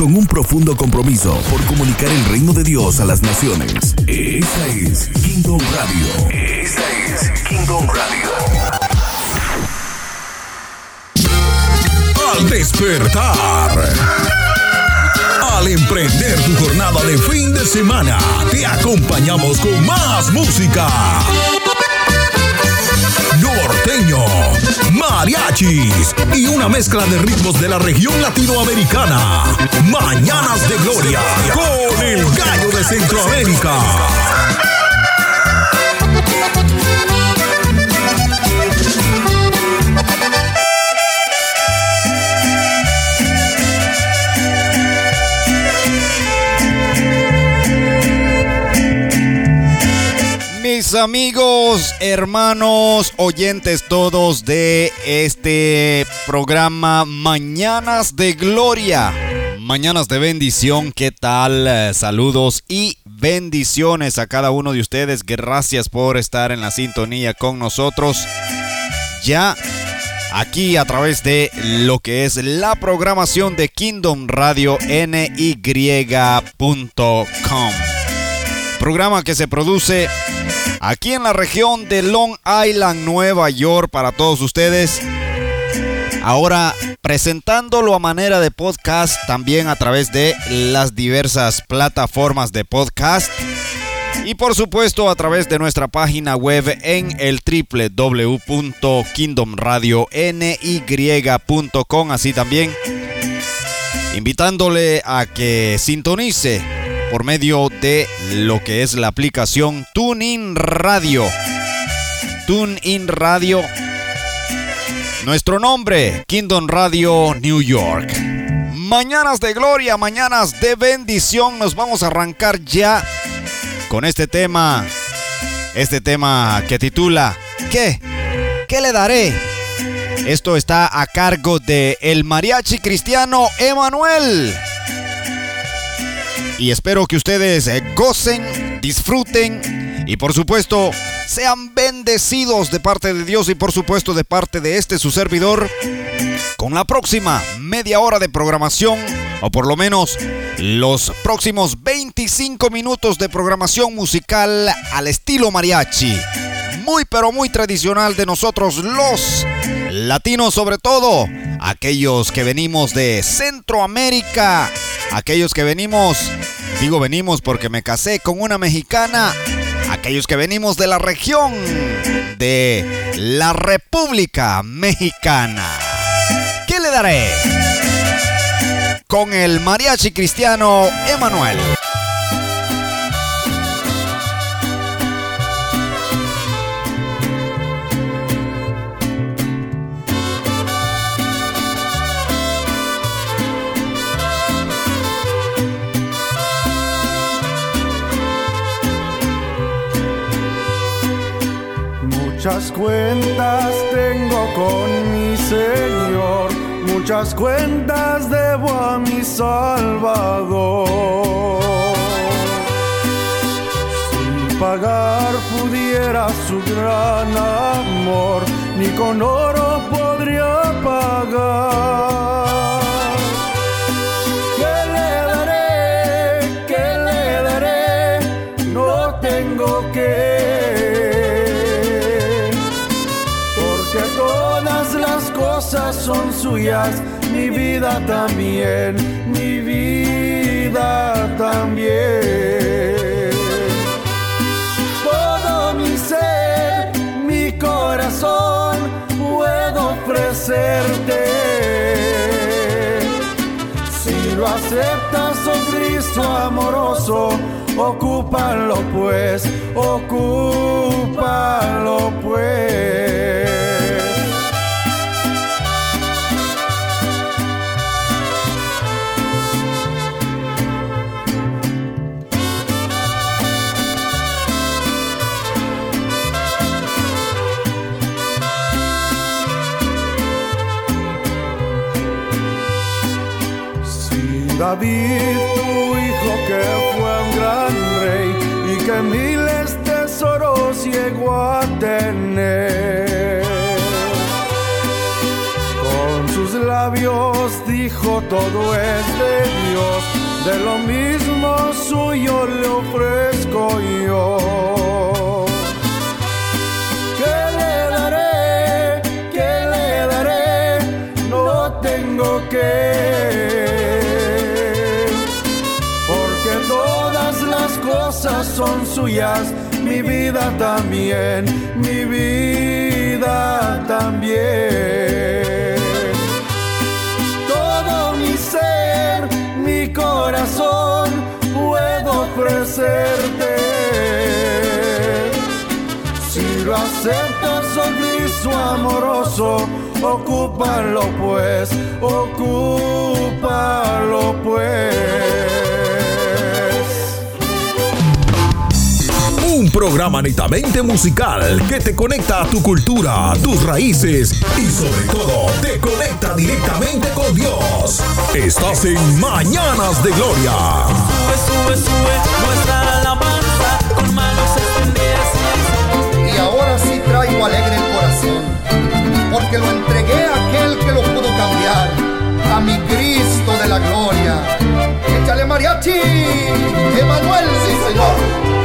con un profundo compromiso por comunicar el reino de Dios a las naciones. Esta es Kingdom Radio. Esta es Kingdom Radio. Al despertar. Al emprender tu jornada de fin de semana, te acompañamos con más música norteño, mariachis y una mezcla de ritmos de la región latinoamericana. Mañanas de Gloria con el gallo de Centroamérica. Amigos, hermanos, oyentes todos de este programa Mañanas de Gloria, Mañanas de bendición, ¿qué tal? Saludos y bendiciones a cada uno de ustedes. Gracias por estar en la sintonía con nosotros. Ya aquí a través de lo que es la programación de Kingdom Radio NY.com. Programa que se produce aquí en la región de Long Island, Nueva York, para todos ustedes. Ahora presentándolo a manera de podcast también a través de las diversas plataformas de podcast. Y por supuesto a través de nuestra página web en el www.kingdomradiony.com. Así también invitándole a que sintonice por medio de lo que es la aplicación TuneIn Radio. TuneIn Radio. Nuestro nombre, Kingdom Radio New York. Mañanas de gloria, mañanas de bendición. Nos vamos a arrancar ya con este tema. Este tema que titula ¿Qué? ¿Qué le daré? Esto está a cargo de el mariachi cristiano Emanuel y espero que ustedes eh, gocen, disfruten y por supuesto sean bendecidos de parte de Dios y por supuesto de parte de este su servidor con la próxima media hora de programación o por lo menos los próximos 25 minutos de programación musical al estilo mariachi. Muy pero muy tradicional de nosotros los latinos sobre todo, aquellos que venimos de Centroamérica, aquellos que venimos Digo venimos porque me casé con una mexicana. Aquellos que venimos de la región de la República Mexicana. ¿Qué le daré? Con el mariachi cristiano Emanuel. Muchas cuentas tengo con mi Señor, muchas cuentas debo a mi Salvador. Si pagar pudiera su gran amor, ni con oro podría pagar. Suyas, mi vida también, mi vida también. Todo mi ser, mi corazón, puedo ofrecerte. Si lo aceptas, oh Cristo amoroso, ocúpalo pues, ocúpalo pues. David, tu hijo que fue un gran rey y que miles tesoros llegó a tener. Con sus labios dijo todo es de Dios, de lo mismo suyo le ofrezco yo. ¿Qué le daré? ¿Qué le daré? No tengo que. Son suyas, mi vida también, mi vida también. Todo mi ser, mi corazón, puedo ofrecerte. Si lo aceptas, oh amoroso, ocúpalo pues, ocúpalo pues. Un programa netamente musical que te conecta a tu cultura, tus raíces y sobre todo te conecta directamente con Dios. Estás en Mañanas de Gloria. Sube, sube, sube nuestra alabanza con manos extendidas. Y ahora sí traigo alegre el corazón, porque lo entregué a aquel que lo pudo cambiar, a mi Cristo de la gloria. Échale mariachi, Emanuel, sí señor.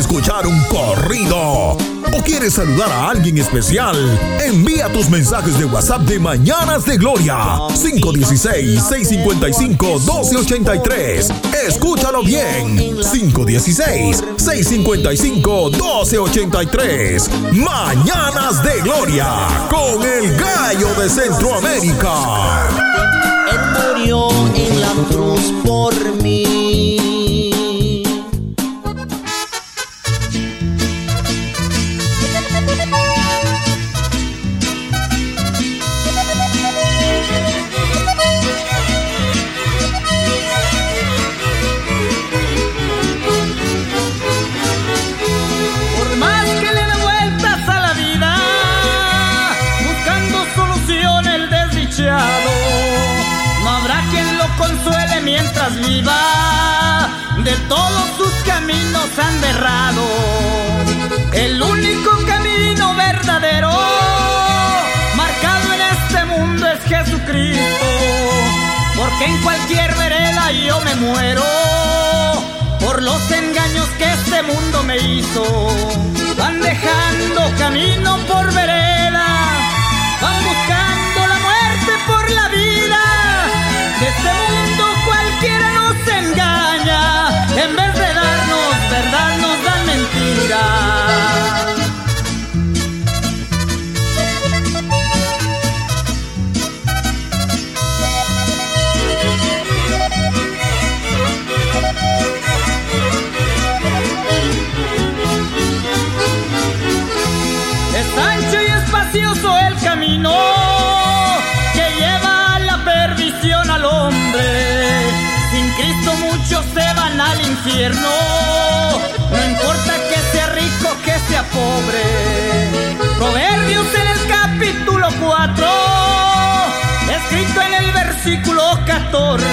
Escuchar un corrido? ¿O quieres saludar a alguien especial? Envía tus mensajes de WhatsApp de Mañanas de Gloria. 516-655-1283. Escúchalo bien. 516-655-1283. Mañanas de Gloria. Con el gallo de Centroamérica. Él murió en la cruz por mí. Viva. De todos sus caminos han derrado, el único camino verdadero, marcado en este mundo es Jesucristo. Porque en cualquier vereda yo me muero por los engaños que este mundo me hizo. Van dejando camino por vereda, van buscando la muerte por la vida. De este mundo cualquiera nos engaña, en vez de darnos verdad nos dan mentira. Infierno. No importa que sea rico, que sea pobre. Proverbios en el capítulo 4, escrito en el versículo 14.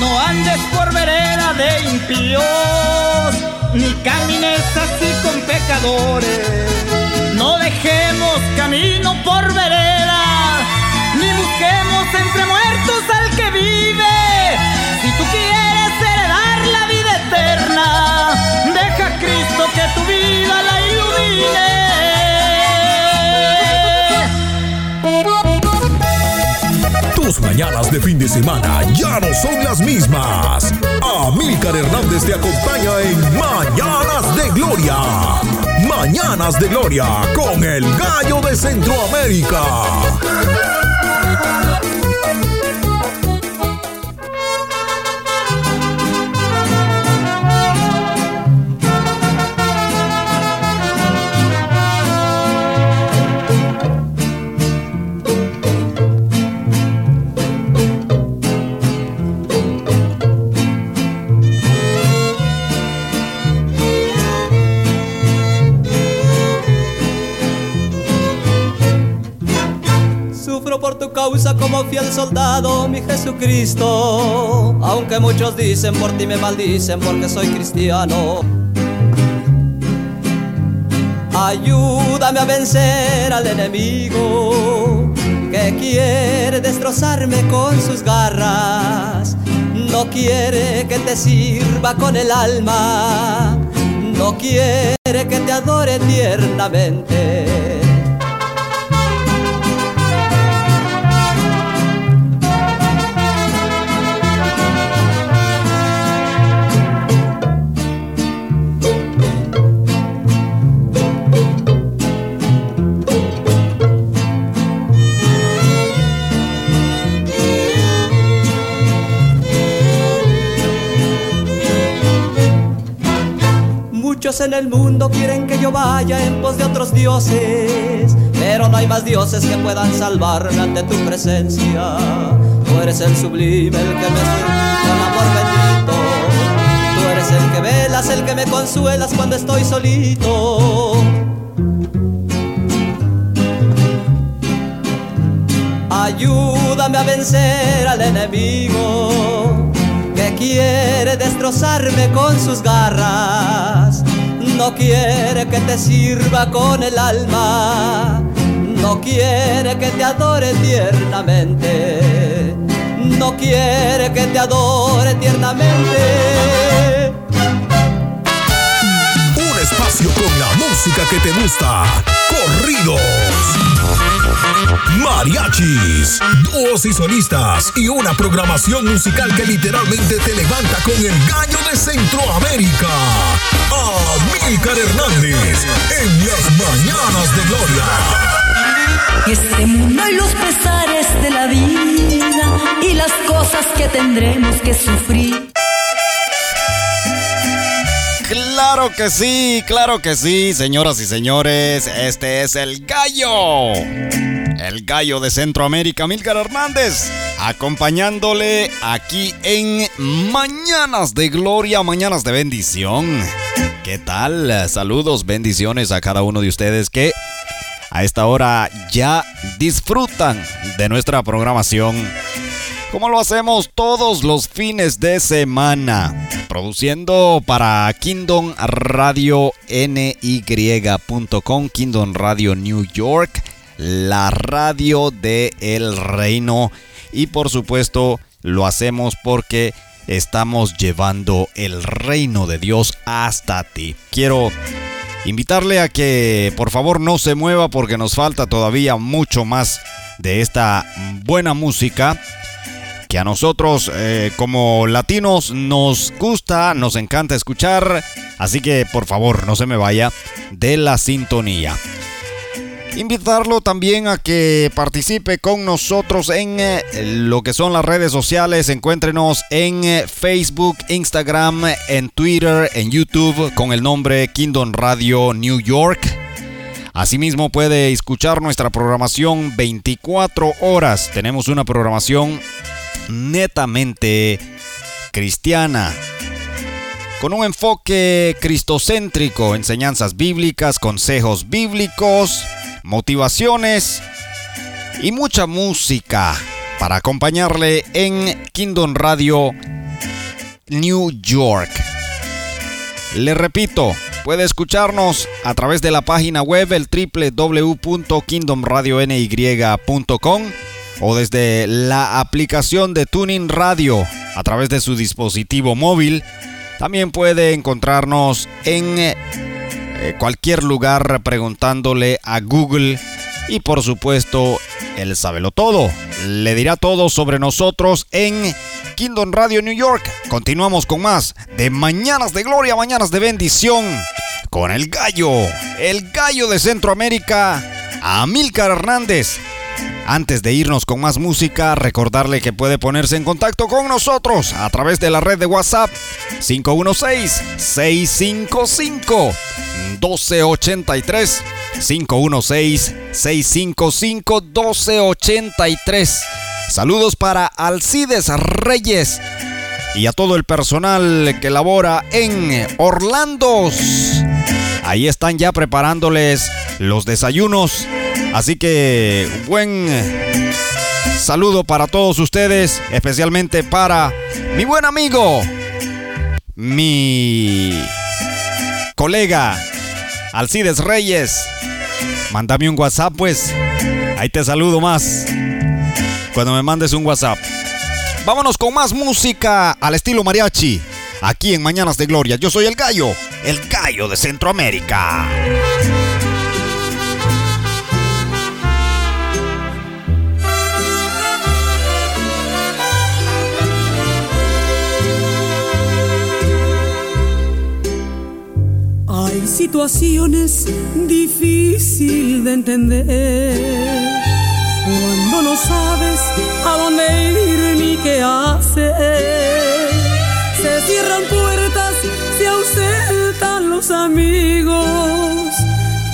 No andes por vereda de impíos, ni camines así con pecadores. No dejemos camino por vereda, ni busquemos entre muertos al que vive. Si tú quieres Mañanas de fin de semana ya no son las mismas. Amílcar Hernández te acompaña en Mañanas de Gloria. Mañanas de Gloria con el gallo de Centroamérica. Causa como fiel soldado, mi Jesucristo. Aunque muchos dicen por ti me maldicen porque soy cristiano. Ayúdame a vencer al enemigo que quiere destrozarme con sus garras. No quiere que te sirva con el alma. No quiere que te adore tiernamente. Muchos en el mundo quieren que yo vaya en pos de otros dioses, pero no hay más dioses que puedan salvarme ante tu presencia. Tú eres el sublime, el que me con amor bendito. Tú eres el que velas, el que me consuelas cuando estoy solito. Ayúdame a vencer al enemigo que quiere destrozarme con sus garras. No quiere que te sirva con el alma. No quiere que te adore tiernamente. No quiere que te adore tiernamente. Un espacio con la música que te gusta. Corridos. Mariachis, dúos y solistas y una programación musical que literalmente te levanta con el gallo de Centroamérica. Amílcar Hernández en las mañanas de gloria. Este mundo y los pesares de la vida y las cosas que tendremos que sufrir. Claro que sí, claro que sí, señoras y señores, este es el gallo. El gallo de Centroamérica, Milgar Hernández, acompañándole aquí en Mañanas de Gloria, Mañanas de Bendición. ¿Qué tal? Saludos, bendiciones a cada uno de ustedes que a esta hora ya disfrutan de nuestra programación como lo hacemos todos los fines de semana, produciendo para Kingdom Radio NY.com, Kingdom Radio New York, la radio de El Reino y por supuesto lo hacemos porque estamos llevando el reino de Dios hasta ti. Quiero invitarle a que por favor no se mueva porque nos falta todavía mucho más de esta buena música que a nosotros eh, como latinos nos gusta, nos encanta escuchar. Así que por favor no se me vaya de la sintonía. Invitarlo también a que participe con nosotros en eh, lo que son las redes sociales. Encuéntrenos en eh, Facebook, Instagram, en Twitter, en YouTube con el nombre Kingdom Radio New York. Asimismo puede escuchar nuestra programación 24 horas. Tenemos una programación netamente cristiana con un enfoque cristocéntrico, enseñanzas bíblicas, consejos bíblicos, motivaciones y mucha música para acompañarle en Kingdom Radio New York. Le repito, puede escucharnos a través de la página web el www.kingdomradiony.com o desde la aplicación de Tuning Radio a través de su dispositivo móvil. También puede encontrarnos en eh, cualquier lugar preguntándole a Google y por supuesto él lo todo. Le dirá todo sobre nosotros en Kingdom Radio New York. Continuamos con más de Mañanas de Gloria, Mañanas de Bendición con el gallo, el gallo de Centroamérica, Amílcar Hernández. Antes de irnos con más música, recordarle que puede ponerse en contacto con nosotros a través de la red de WhatsApp 516-655-1283. 516-655-1283. Saludos para Alcides Reyes y a todo el personal que labora en Orlando. Ahí están ya preparándoles los desayunos Así que buen saludo para todos ustedes, especialmente para mi buen amigo, mi colega Alcides Reyes. Mándame un WhatsApp pues. Ahí te saludo más. Cuando me mandes un WhatsApp. Vámonos con más música al estilo mariachi. Aquí en Mañanas de Gloria. Yo soy el gallo. El gallo de Centroamérica. Hay situaciones difíciles de entender cuando no sabes a dónde ir ni qué hacer. Se cierran puertas, se ausentan los amigos.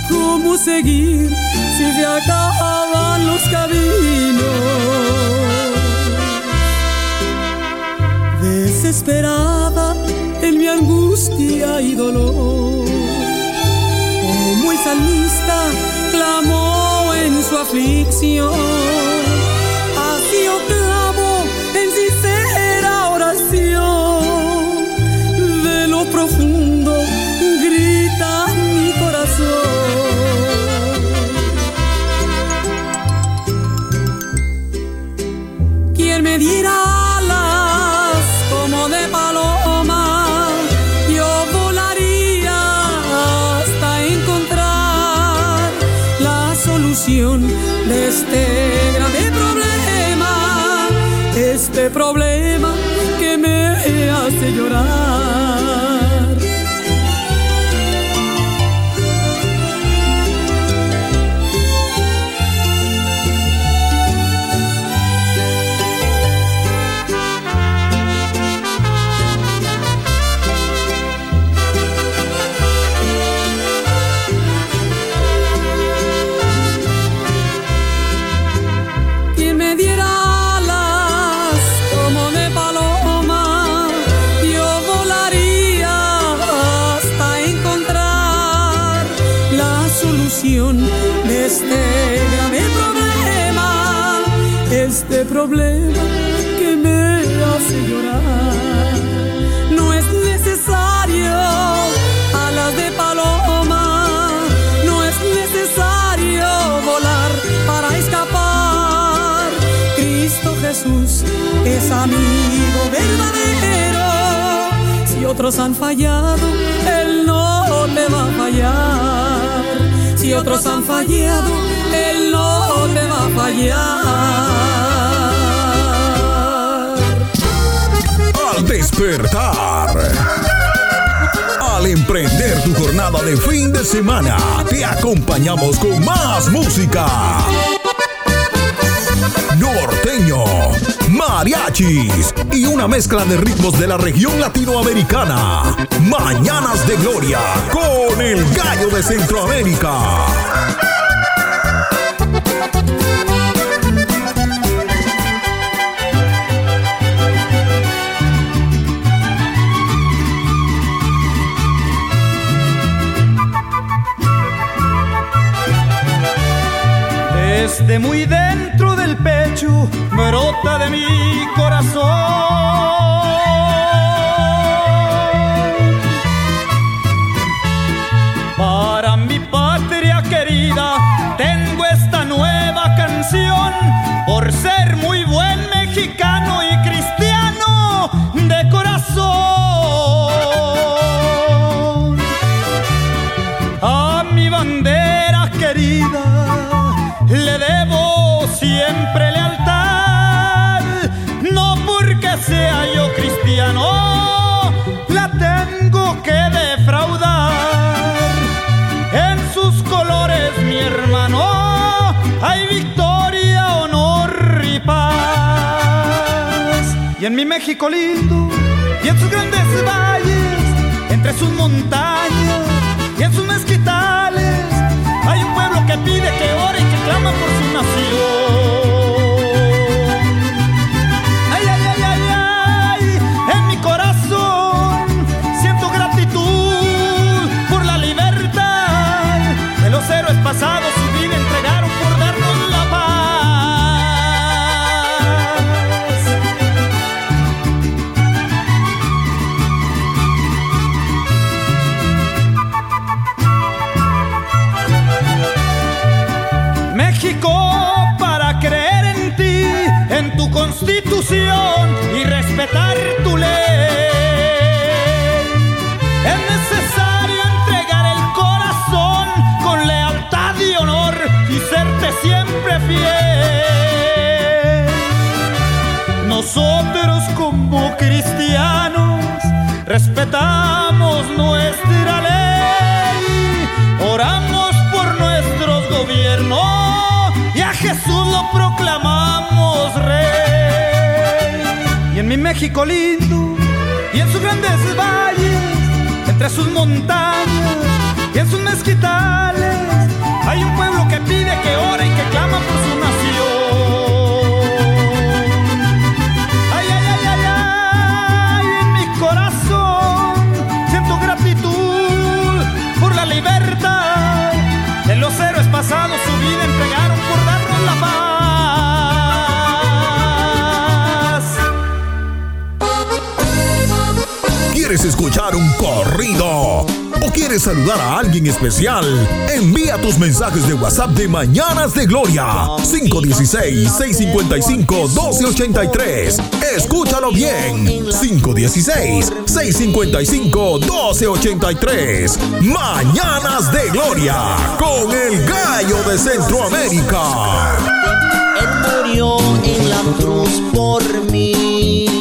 ¿Cómo seguir si se acaban los caminos? Desesperada en mi angustia y dolor salmista clamó en su aflicción. Así yo clamo en sincera oración. De lo profundo grita mi corazón. ¿Quién me diera? Este problema problema que me hace llorar. No es necesario alas de paloma, no es necesario volar para escapar. Cristo Jesús es amigo verdadero. Si otros han fallado, Él no te va a fallar. Si otros han fallado, Él no te va a fallar. Despertar. Al emprender tu jornada de fin de semana, te acompañamos con más música. Norteño, mariachis y una mezcla de ritmos de la región latinoamericana. Mañanas de Gloria con el gallo de Centroamérica. Desde muy dentro del pecho brota de mi corazón. Yo cristiano, la tengo que defraudar. En sus colores, mi hermano, hay victoria, honor y paz. Y en mi México lindo, y en sus grandes valles, entre sus montañas y en sus mezquitales, hay un pueblo que pide, que ora y que clama por su nación. Y respetar tu ley. Es necesario entregar el corazón con lealtad y honor y serte siempre fiel. Nosotros como cristianos respetamos nuestra ley, oramos por nuestros gobiernos y a Jesús lo proclamamos México lindo y en sus grandes valles, entre sus montañas y en sus mezquitales, hay un pueblo que pide, que ora y que clama por su nación. Ay, ay, ay, ay, ay, en mi corazón siento gratitud por la libertad de los héroes pasados, su vida entregaron ¿Quieres escuchar un corrido? ¿O quieres saludar a alguien especial? Envía tus mensajes de WhatsApp de Mañanas de Gloria 516-655-1283. Escúchalo bien. 516-655-1283. Mañanas de Gloria con el gallo de Centroamérica. Él murió en la cruz por mí.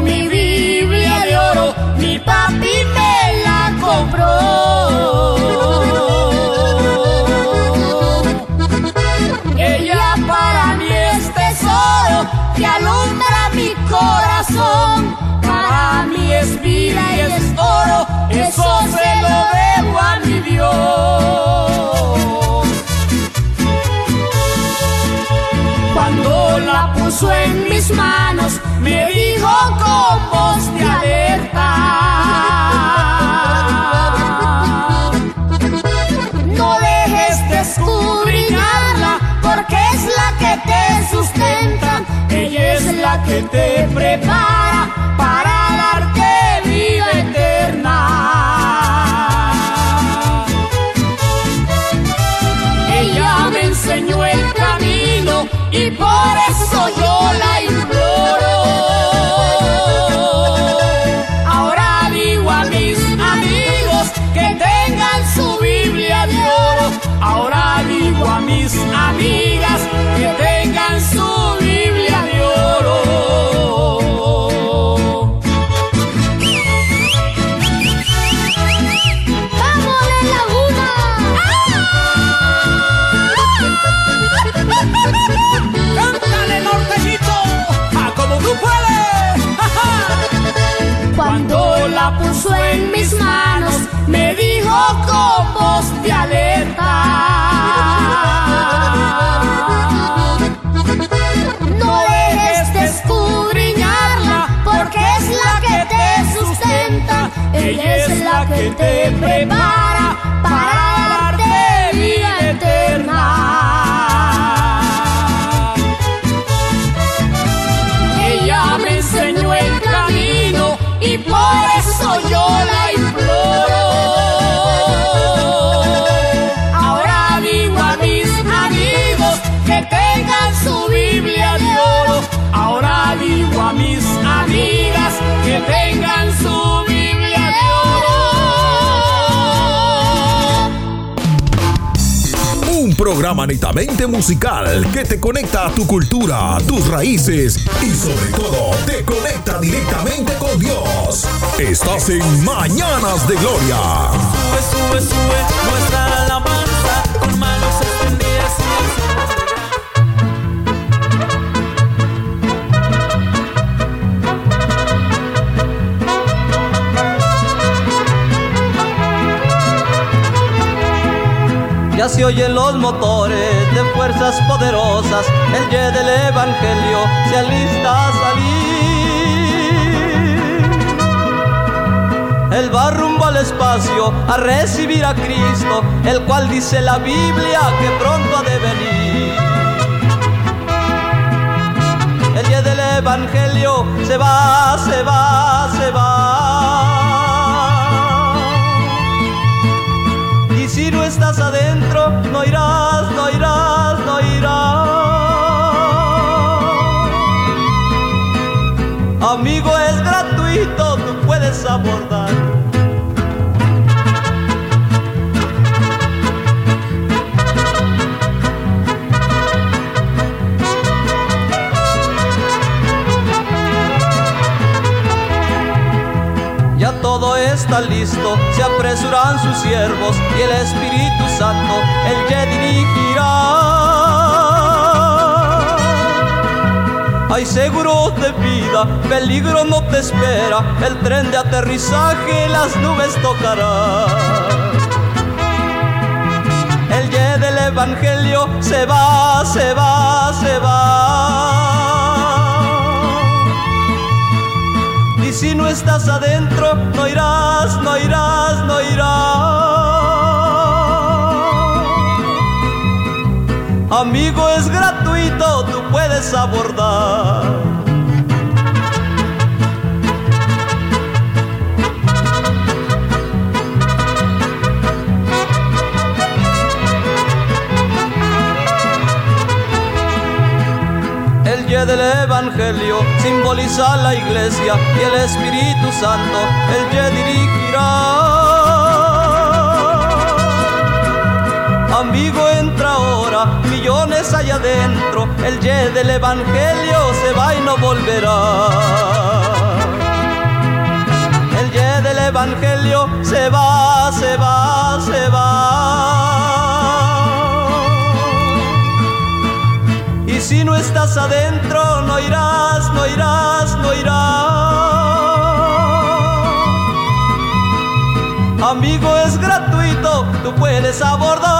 Mi Biblia de oro, mi papi me la compró. Ella para mí es tesoro que alumbra mi corazón. Para mí es vida y es oro, eso se lo debo a mi Dios. Puso en mis manos, me dijo con voz de alerta. No dejes de escudriñarla, porque es la que te sustenta. Ella es la que te prepara te prepara programa netamente musical que te conecta a tu cultura, tus raíces y sobre todo te conecta directamente con Dios. Estás en Mañanas de Gloria. Sube, sube, sube Ya se oyen los motores de fuerzas poderosas, el ye del evangelio se alista a salir. Él va rumbo al espacio a recibir a Cristo, el cual dice la Biblia que pronto ha de venir. El ye del evangelio se va, se va, se va. Si no estás adentro, no irás, no irás, no irás. Amigo, es gratuito, tú puedes abordar. Está listo, se apresuran sus siervos y el Espíritu Santo el que dirigirá. Hay seguros de vida, peligro no te espera, el tren de aterrizaje las nubes tocará. El ye del Evangelio se va, se va, se va. Si no estás adentro, no irás, no irás, no irás. Amigo, es gratuito, tú puedes abordar. Del Evangelio simboliza la iglesia y el Espíritu Santo el ye dirigirá. Amigo, entra ahora, millones allá adentro, el ye del Evangelio se va y no volverá. El ye del Evangelio se va, se va, se va. Y si no estás adentro, no irás, no irás, no irás. Amigo, es gratuito, tú puedes abordar.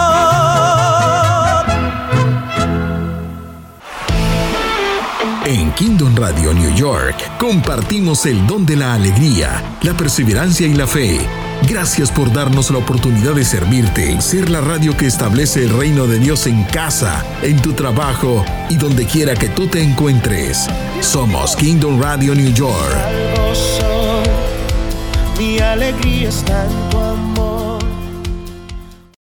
En Kingdom Radio New York compartimos el don de la alegría, la perseverancia y la fe. Gracias por darnos la oportunidad de servirte, ser la radio que establece el reino de Dios en casa, en tu trabajo y donde quiera que tú te encuentres. Somos Kingdom Radio New York. Mi alegría